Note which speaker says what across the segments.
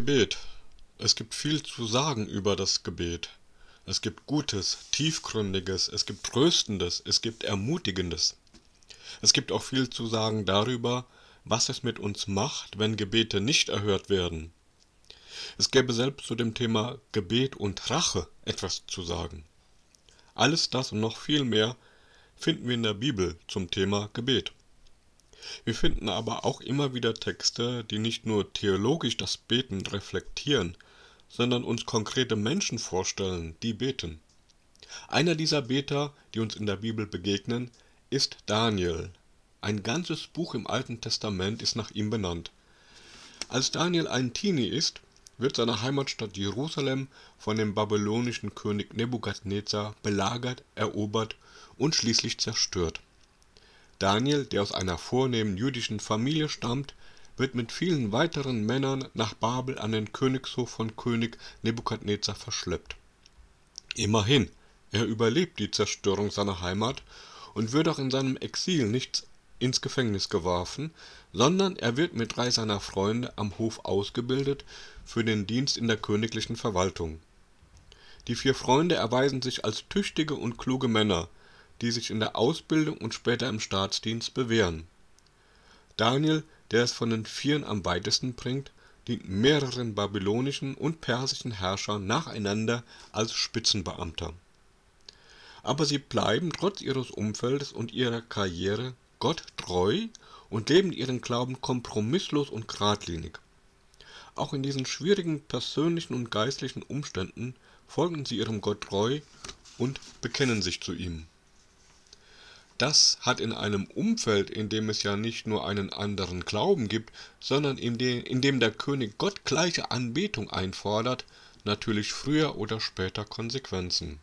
Speaker 1: Gebet. Es gibt viel zu sagen über das Gebet. Es gibt Gutes, Tiefgründiges, es gibt Tröstendes, es gibt Ermutigendes. Es gibt auch viel zu sagen darüber, was es mit uns macht, wenn Gebete nicht erhört werden. Es gäbe selbst zu dem Thema Gebet und Rache etwas zu sagen. Alles das und noch viel mehr finden wir in der Bibel zum Thema Gebet. Wir finden aber auch immer wieder Texte, die nicht nur theologisch das Beten reflektieren, sondern uns konkrete Menschen vorstellen, die beten. Einer dieser Beter, die uns in der Bibel begegnen, ist Daniel. Ein ganzes Buch im Alten Testament ist nach ihm benannt. Als Daniel ein Teenie ist, wird seine Heimatstadt Jerusalem von dem babylonischen König Nebukadnezar belagert, erobert und schließlich zerstört. Daniel, der aus einer vornehmen jüdischen Familie stammt, wird mit vielen weiteren Männern nach Babel an den Königshof von König Nebukadnezar verschleppt. Immerhin, er überlebt die Zerstörung seiner Heimat und wird auch in seinem Exil nicht ins Gefängnis geworfen, sondern er wird mit drei seiner Freunde am Hof ausgebildet für den Dienst in der königlichen Verwaltung. Die vier Freunde erweisen sich als tüchtige und kluge Männer, die sich in der Ausbildung und später im Staatsdienst bewähren. Daniel, der es von den Vieren am weitesten bringt, dient mehreren babylonischen und persischen Herrschern nacheinander als Spitzenbeamter. Aber sie bleiben trotz ihres Umfeldes und ihrer Karriere Gott treu und leben ihren Glauben kompromisslos und geradlinig. Auch in diesen schwierigen persönlichen und geistlichen Umständen folgen sie ihrem Gott treu und bekennen sich zu ihm das hat in einem Umfeld, in dem es ja nicht nur einen anderen Glauben gibt, sondern in dem, in dem der König Gott gleiche Anbetung einfordert, natürlich früher oder später Konsequenzen.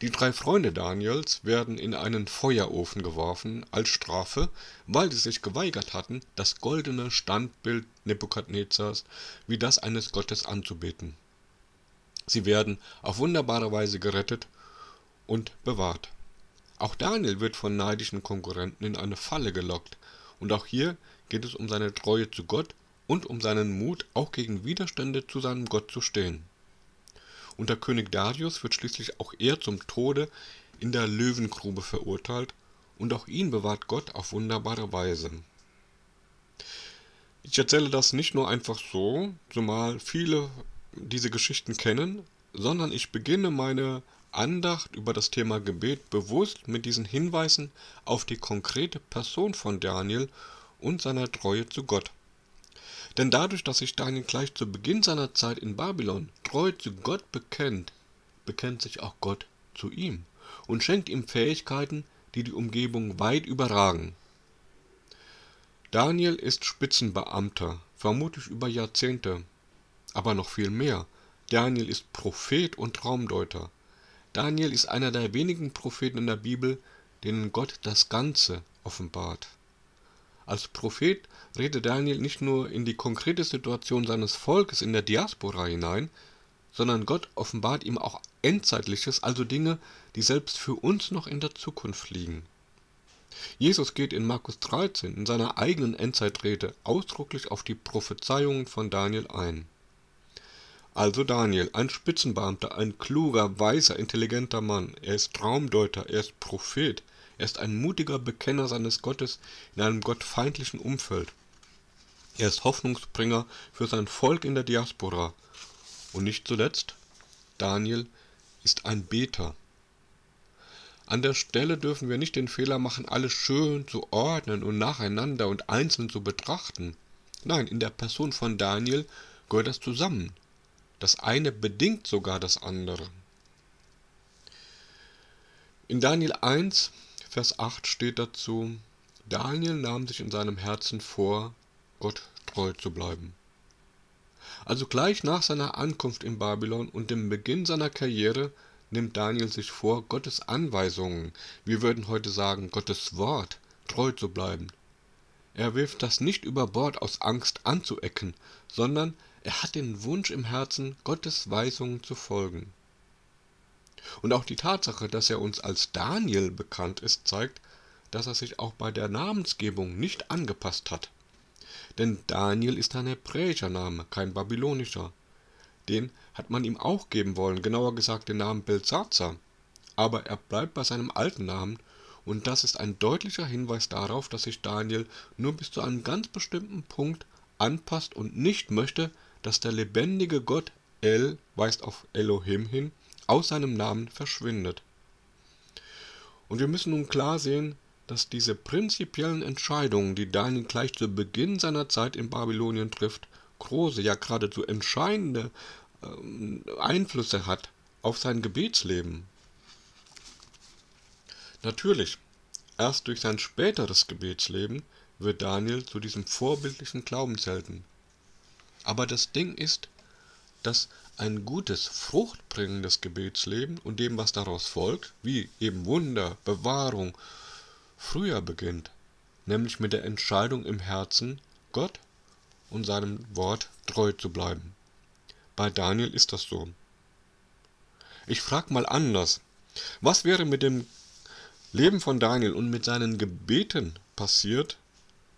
Speaker 1: Die drei Freunde Daniels werden in einen Feuerofen geworfen als Strafe, weil sie sich geweigert hatten, das goldene Standbild Nebukadnezars wie das eines Gottes anzubeten. Sie werden auf wunderbare Weise gerettet und bewahrt. Auch Daniel wird von neidischen Konkurrenten in eine Falle gelockt, und auch hier geht es um seine Treue zu Gott und um seinen Mut, auch gegen Widerstände zu seinem Gott zu stehen. Unter König Darius wird schließlich auch er zum Tode in der Löwengrube verurteilt, und auch ihn bewahrt Gott auf wunderbare Weise. Ich erzähle das nicht nur einfach so, zumal viele diese Geschichten kennen, sondern ich beginne meine Andacht über das Thema Gebet bewusst mit diesen Hinweisen auf die konkrete Person von Daniel und seiner Treue zu Gott. Denn dadurch, dass sich Daniel gleich zu Beginn seiner Zeit in Babylon treu zu Gott bekennt, bekennt sich auch Gott zu ihm und schenkt ihm Fähigkeiten, die die Umgebung weit überragen. Daniel ist Spitzenbeamter, vermutlich über Jahrzehnte. Aber noch viel mehr. Daniel ist Prophet und Traumdeuter. Daniel ist einer der wenigen Propheten in der Bibel, denen Gott das Ganze offenbart. Als Prophet redet Daniel nicht nur in die konkrete Situation seines Volkes in der Diaspora hinein, sondern Gott offenbart ihm auch Endzeitliches, also Dinge, die selbst für uns noch in der Zukunft liegen. Jesus geht in Markus 13 in seiner eigenen Endzeitrede ausdrücklich auf die Prophezeiungen von Daniel ein also Daniel, ein Spitzenbeamter, ein kluger, weiser, intelligenter Mann. Er ist Traumdeuter, er ist Prophet, er ist ein mutiger Bekenner seines Gottes in einem gottfeindlichen Umfeld. Er ist Hoffnungsbringer für sein Volk in der Diaspora. Und nicht zuletzt, Daniel ist ein Beter. An der Stelle dürfen wir nicht den Fehler machen, alles schön zu ordnen und nacheinander und einzeln zu betrachten. Nein, in der Person von Daniel gehört das zusammen. Das eine bedingt sogar das andere. In Daniel 1, Vers 8 steht dazu, Daniel nahm sich in seinem Herzen vor, Gott treu zu bleiben. Also gleich nach seiner Ankunft in Babylon und dem Beginn seiner Karriere nimmt Daniel sich vor, Gottes Anweisungen, wir würden heute sagen Gottes Wort, treu zu bleiben. Er wirft das nicht über Bord aus Angst anzuecken, sondern er hat den Wunsch im Herzen, Gottes Weisungen zu folgen. Und auch die Tatsache, dass er uns als Daniel bekannt ist, zeigt, dass er sich auch bei der Namensgebung nicht angepasst hat. Denn Daniel ist ein hebräischer Name, kein babylonischer. Den hat man ihm auch geben wollen, genauer gesagt den Namen Belsazar. Aber er bleibt bei seinem alten Namen und das ist ein deutlicher Hinweis darauf, dass sich Daniel nur bis zu einem ganz bestimmten Punkt anpasst und nicht möchte, dass der lebendige Gott El weist auf Elohim hin, aus seinem Namen verschwindet. Und wir müssen nun klar sehen, dass diese prinzipiellen Entscheidungen, die Daniel gleich zu Beginn seiner Zeit in Babylonien trifft, große, ja geradezu entscheidende äh, Einflüsse hat auf sein Gebetsleben. Natürlich, erst durch sein späteres Gebetsleben wird Daniel zu diesem vorbildlichen Glaubenshelden. Aber das Ding ist, dass ein gutes, fruchtbringendes Gebetsleben und dem, was daraus folgt, wie eben Wunder, Bewahrung, früher beginnt, nämlich mit der Entscheidung im Herzen, Gott und seinem Wort treu zu bleiben. Bei Daniel ist das so. Ich frage mal anders. Was wäre mit dem Leben von Daniel und mit seinen Gebeten passiert,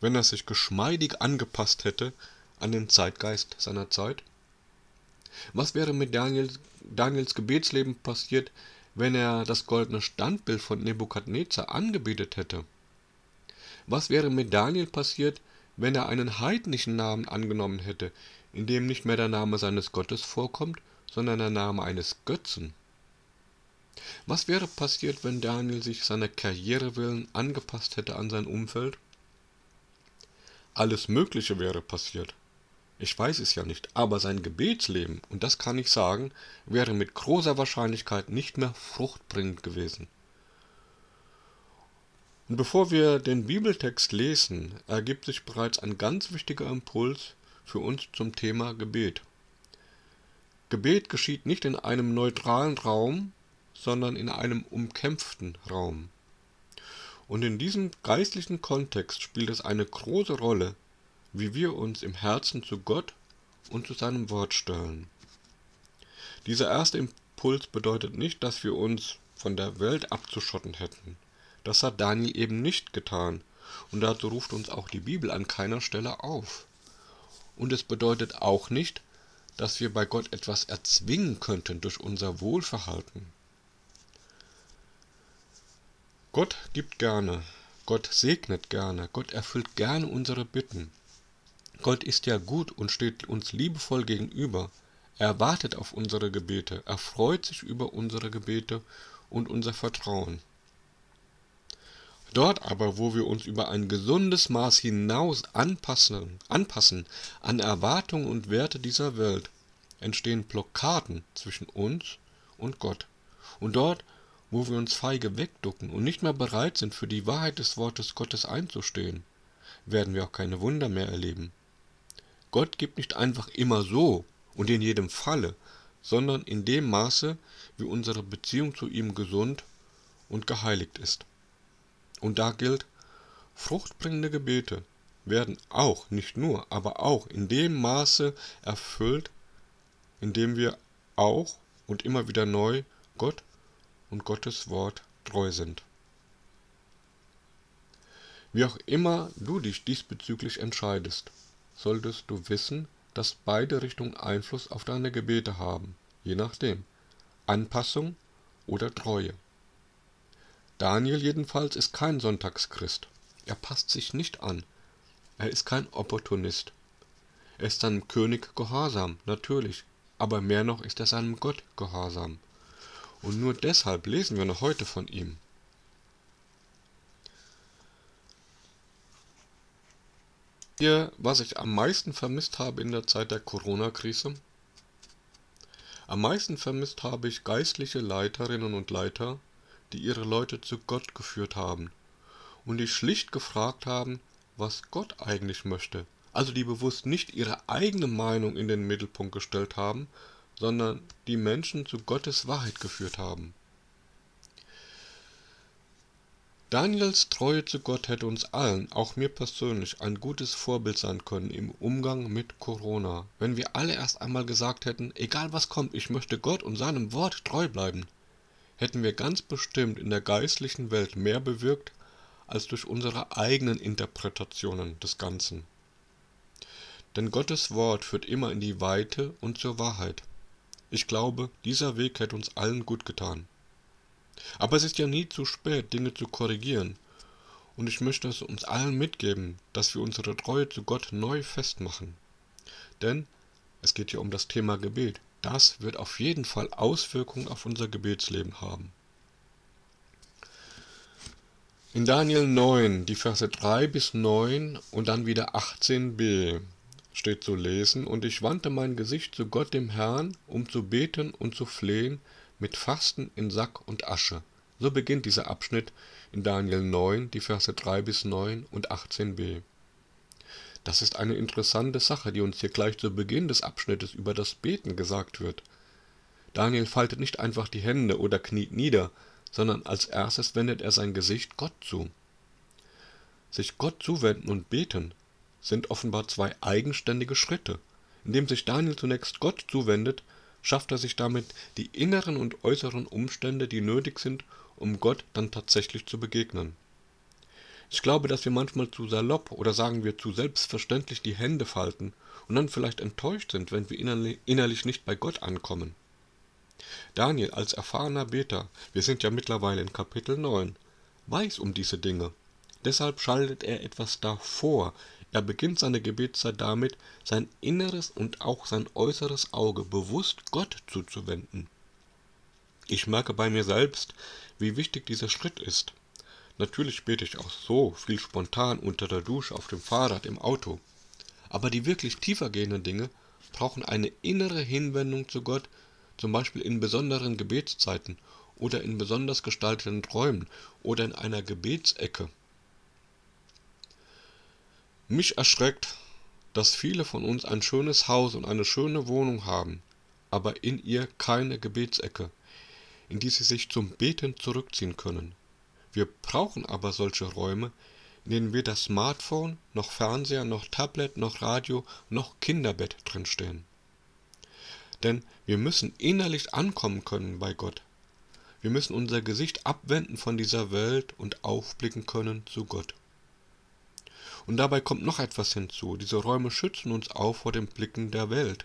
Speaker 1: wenn er sich geschmeidig angepasst hätte an den Zeitgeist seiner Zeit? Was wäre mit Daniels, Daniels Gebetsleben passiert, wenn er das goldene Standbild von Nebukadnezar angebetet hätte? Was wäre mit Daniel passiert, wenn er einen heidnischen Namen angenommen hätte, in dem nicht mehr der Name seines Gottes vorkommt, sondern der Name eines Götzen? Was wäre passiert, wenn Daniel sich seiner Karriere willen angepasst hätte an sein Umfeld? Alles Mögliche wäre passiert. Ich weiß es ja nicht, aber sein Gebetsleben, und das kann ich sagen, wäre mit großer Wahrscheinlichkeit nicht mehr fruchtbringend gewesen. Und bevor wir den Bibeltext lesen, ergibt sich bereits ein ganz wichtiger Impuls für uns zum Thema Gebet. Gebet geschieht nicht in einem neutralen Raum, sondern in einem umkämpften Raum. Und in diesem geistlichen Kontext spielt es eine große Rolle, wie wir uns im Herzen zu Gott und zu seinem Wort stellen. Dieser erste Impuls bedeutet nicht, dass wir uns von der Welt abzuschotten hätten. Das hat Daniel eben nicht getan, und dazu ruft uns auch die Bibel an keiner Stelle auf. Und es bedeutet auch nicht, dass wir bei Gott etwas erzwingen könnten durch unser Wohlverhalten. Gott gibt gerne, Gott segnet gerne, Gott erfüllt gerne unsere Bitten. Gott ist ja gut und steht uns liebevoll gegenüber. Er wartet auf unsere Gebete, er freut sich über unsere Gebete und unser Vertrauen. Dort aber, wo wir uns über ein gesundes Maß hinaus anpassen, anpassen an Erwartungen und Werte dieser Welt, entstehen Blockaden zwischen uns und Gott. Und dort, wo wir uns feige wegducken und nicht mehr bereit sind, für die Wahrheit des Wortes Gottes einzustehen, werden wir auch keine Wunder mehr erleben. Gott gibt nicht einfach immer so und in jedem Falle, sondern in dem Maße, wie unsere Beziehung zu ihm gesund und geheiligt ist. Und da gilt, fruchtbringende Gebete werden auch, nicht nur, aber auch in dem Maße erfüllt, in dem wir auch und immer wieder neu Gott und Gottes Wort treu sind. Wie auch immer du dich diesbezüglich entscheidest, solltest du wissen, dass beide Richtungen Einfluss auf deine Gebete haben, je nachdem Anpassung oder Treue. Daniel jedenfalls ist kein Sonntagschrist. Er passt sich nicht an. Er ist kein Opportunist. Er ist seinem König gehorsam, natürlich, aber mehr noch ist er seinem Gott gehorsam und nur deshalb lesen wir noch heute von ihm. Hier, was ich am meisten vermisst habe in der Zeit der Corona-Krise? Am meisten vermisst habe ich geistliche Leiterinnen und Leiter, die ihre Leute zu Gott geführt haben und die schlicht gefragt haben, was Gott eigentlich möchte, also die bewusst nicht ihre eigene Meinung in den Mittelpunkt gestellt haben, sondern die Menschen zu Gottes Wahrheit geführt haben. Daniels Treue zu Gott hätte uns allen, auch mir persönlich, ein gutes Vorbild sein können im Umgang mit Corona, wenn wir alle erst einmal gesagt hätten, egal was kommt, ich möchte Gott und seinem Wort treu bleiben, hätten wir ganz bestimmt in der geistlichen Welt mehr bewirkt als durch unsere eigenen Interpretationen des Ganzen. Denn Gottes Wort führt immer in die Weite und zur Wahrheit. Ich glaube, dieser Weg hätte uns allen gut getan. Aber es ist ja nie zu spät, Dinge zu korrigieren. Und ich möchte es uns allen mitgeben, dass wir unsere Treue zu Gott neu festmachen. Denn es geht ja um das Thema Gebet. Das wird auf jeden Fall Auswirkungen auf unser Gebetsleben haben. In Daniel 9, die Verse 3 bis 9 und dann wieder 18b steht zu lesen, und ich wandte mein Gesicht zu Gott dem Herrn, um zu beten und zu flehen, mit Fasten in Sack und Asche. So beginnt dieser Abschnitt in Daniel 9, die Verse 3 bis 9 und 18b. Das ist eine interessante Sache, die uns hier gleich zu Beginn des Abschnittes über das Beten gesagt wird. Daniel faltet nicht einfach die Hände oder kniet nieder, sondern als erstes wendet er sein Gesicht Gott zu. Sich Gott zuwenden und beten sind offenbar zwei eigenständige Schritte. Indem sich Daniel zunächst Gott zuwendet, schafft er sich damit die inneren und äußeren Umstände, die nötig sind, um Gott dann tatsächlich zu begegnen. Ich glaube, dass wir manchmal zu salopp oder sagen wir zu selbstverständlich die Hände falten und dann vielleicht enttäuscht sind, wenn wir innerlich nicht bei Gott ankommen. Daniel als erfahrener Beter, wir sind ja mittlerweile in Kapitel 9, weiß um diese Dinge. Deshalb schaltet er etwas davor, er beginnt seine Gebetszeit damit, sein inneres und auch sein äußeres Auge bewusst Gott zuzuwenden. Ich merke bei mir selbst, wie wichtig dieser Schritt ist. Natürlich bete ich auch so viel spontan unter der Dusche, auf dem Fahrrad, im Auto. Aber die wirklich tiefer gehenden Dinge brauchen eine innere Hinwendung zu Gott, zum Beispiel in besonderen Gebetszeiten oder in besonders gestalteten Träumen oder in einer Gebetsecke. Mich erschreckt, dass viele von uns ein schönes Haus und eine schöne Wohnung haben, aber in ihr keine Gebetsecke, in die sie sich zum Beten zurückziehen können. Wir brauchen aber solche Räume, in denen weder Smartphone, noch Fernseher, noch Tablet, noch Radio, noch Kinderbett drinstehen. Denn wir müssen innerlich ankommen können bei Gott. Wir müssen unser Gesicht abwenden von dieser Welt und aufblicken können zu Gott. Und dabei kommt noch etwas hinzu, diese Räume schützen uns auch vor den Blicken der Welt.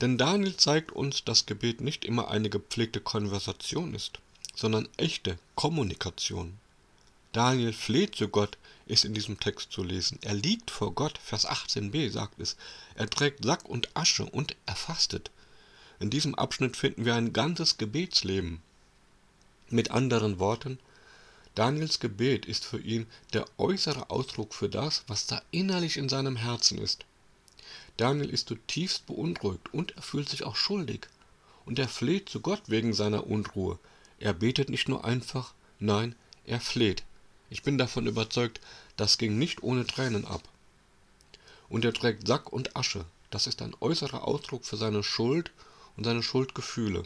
Speaker 1: Denn Daniel zeigt uns, dass Gebet nicht immer eine gepflegte Konversation ist, sondern echte Kommunikation. Daniel fleht zu Gott, ist in diesem Text zu lesen. Er liegt vor Gott, Vers 18b sagt es. Er trägt Sack und Asche und er fastet. In diesem Abschnitt finden wir ein ganzes Gebetsleben. Mit anderen Worten, Daniels Gebet ist für ihn der äußere Ausdruck für das, was da innerlich in seinem Herzen ist. Daniel ist zutiefst beunruhigt und er fühlt sich auch schuldig. Und er fleht zu Gott wegen seiner Unruhe. Er betet nicht nur einfach, nein, er fleht. Ich bin davon überzeugt, das ging nicht ohne Tränen ab. Und er trägt Sack und Asche. Das ist ein äußerer Ausdruck für seine Schuld und seine Schuldgefühle.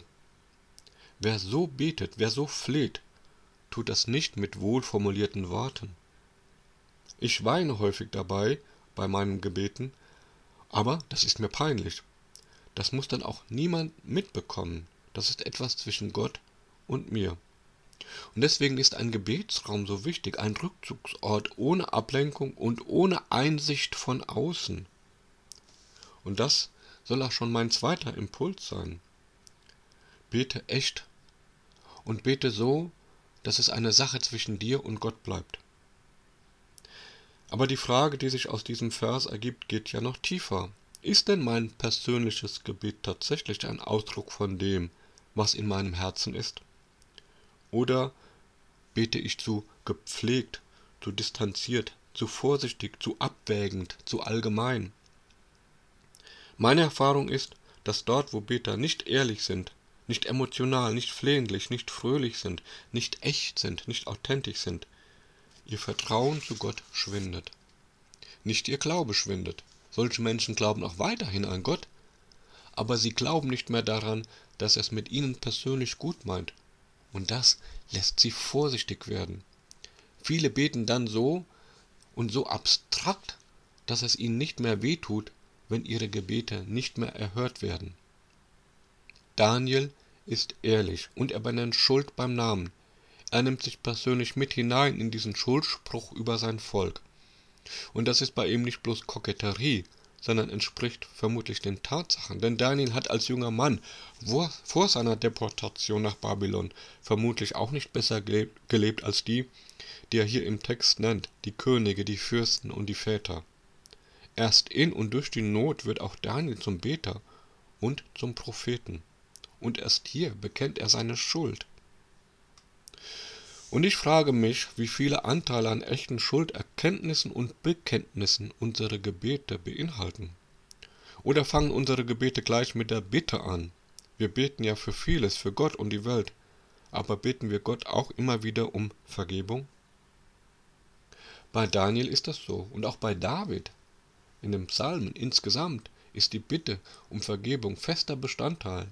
Speaker 1: Wer so betet, wer so fleht, tut das nicht mit wohlformulierten Worten. Ich weine häufig dabei, bei meinen Gebeten, aber das ist mir peinlich. Das muss dann auch niemand mitbekommen. Das ist etwas zwischen Gott und mir. Und deswegen ist ein Gebetsraum so wichtig, ein Rückzugsort ohne Ablenkung und ohne Einsicht von außen. Und das soll auch schon mein zweiter Impuls sein. Bete echt und bete so, dass es eine Sache zwischen dir und Gott bleibt. Aber die Frage, die sich aus diesem Vers ergibt, geht ja noch tiefer. Ist denn mein persönliches Gebet tatsächlich ein Ausdruck von dem, was in meinem Herzen ist? Oder bete ich zu gepflegt, zu distanziert, zu vorsichtig, zu abwägend, zu allgemein? Meine Erfahrung ist, dass dort, wo Beter nicht ehrlich sind, nicht emotional, nicht flehentlich, nicht fröhlich sind, nicht echt sind, nicht authentisch sind, ihr Vertrauen zu Gott schwindet. Nicht ihr Glaube schwindet. Solche Menschen glauben auch weiterhin an Gott, aber sie glauben nicht mehr daran, dass er es mit ihnen persönlich gut meint. Und das lässt sie vorsichtig werden. Viele beten dann so und so abstrakt, dass es ihnen nicht mehr wehtut, wenn ihre Gebete nicht mehr erhört werden. Daniel ist ehrlich und er benennt Schuld beim Namen. Er nimmt sich persönlich mit hinein in diesen Schuldspruch über sein Volk. Und das ist bei ihm nicht bloß Koketterie, sondern entspricht vermutlich den Tatsachen. Denn Daniel hat als junger Mann vor seiner Deportation nach Babylon vermutlich auch nicht besser gelebt als die, die er hier im Text nennt, die Könige, die Fürsten und die Väter. Erst in und durch die Not wird auch Daniel zum Beter und zum Propheten. Und erst hier bekennt er seine Schuld. Und ich frage mich, wie viele Anteile an echten Schulderkenntnissen und Bekenntnissen unsere Gebete beinhalten. Oder fangen unsere Gebete gleich mit der Bitte an? Wir beten ja für vieles, für Gott und die Welt. Aber beten wir Gott auch immer wieder um Vergebung? Bei Daniel ist das so und auch bei David. In den Psalmen insgesamt ist die Bitte um Vergebung fester Bestandteil.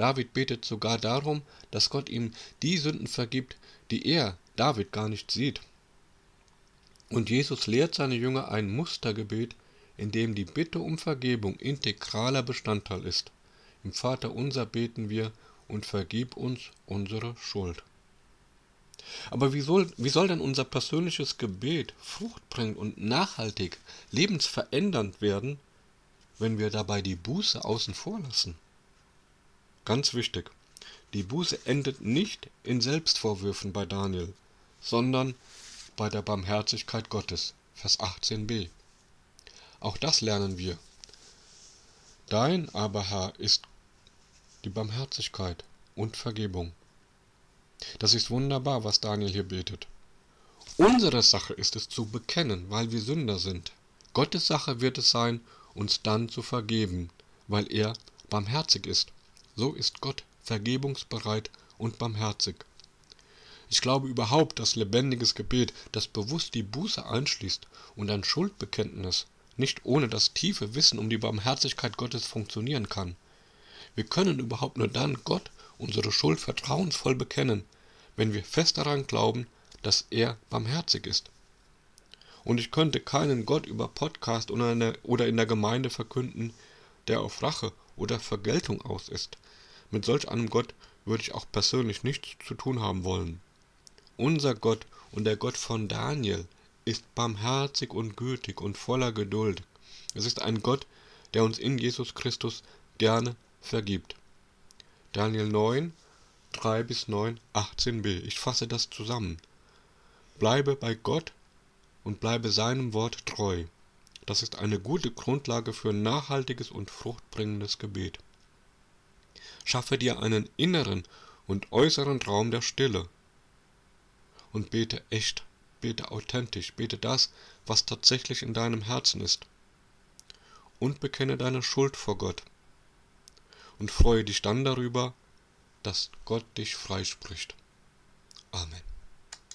Speaker 1: David betet sogar darum, dass Gott ihm die Sünden vergibt, die er, David, gar nicht sieht. Und Jesus lehrt seine Jünger ein Mustergebet, in dem die Bitte um Vergebung integraler Bestandteil ist. Im Vater unser beten wir und vergib uns unsere Schuld. Aber wie soll, wie soll denn unser persönliches Gebet fruchtbringend und nachhaltig, lebensverändernd werden, wenn wir dabei die Buße außen vor lassen? Ganz wichtig, die Buße endet nicht in Selbstvorwürfen bei Daniel, sondern bei der Barmherzigkeit Gottes. Vers 18b. Auch das lernen wir. Dein aber Herr ist die Barmherzigkeit und Vergebung. Das ist wunderbar, was Daniel hier betet. Unsere Sache ist es zu bekennen, weil wir Sünder sind. Gottes Sache wird es sein, uns dann zu vergeben, weil er barmherzig ist. So ist Gott vergebungsbereit und barmherzig. Ich glaube überhaupt, dass lebendiges Gebet, das bewusst die Buße einschließt und ein Schuldbekenntnis, nicht ohne das tiefe Wissen um die Barmherzigkeit Gottes funktionieren kann. Wir können überhaupt nur dann Gott unsere Schuld vertrauensvoll bekennen, wenn wir fest daran glauben, dass er barmherzig ist. Und ich könnte keinen Gott über Podcast oder in der Gemeinde verkünden, der auf Rache oder Vergeltung aus ist. Mit solch einem Gott würde ich auch persönlich nichts zu tun haben wollen. Unser Gott und der Gott von Daniel ist barmherzig und gütig und voller Geduld. Es ist ein Gott, der uns in Jesus Christus gerne vergibt. Daniel 9, 3 bis 9, 18b. Ich fasse das zusammen. Bleibe bei Gott und bleibe seinem Wort treu. Das ist eine gute Grundlage für nachhaltiges und fruchtbringendes Gebet. Schaffe dir einen inneren und äußeren Raum der Stille und bete echt, bete authentisch, bete das, was tatsächlich in deinem Herzen ist. Und bekenne deine Schuld vor Gott und freue dich dann darüber, dass Gott dich freispricht. Amen.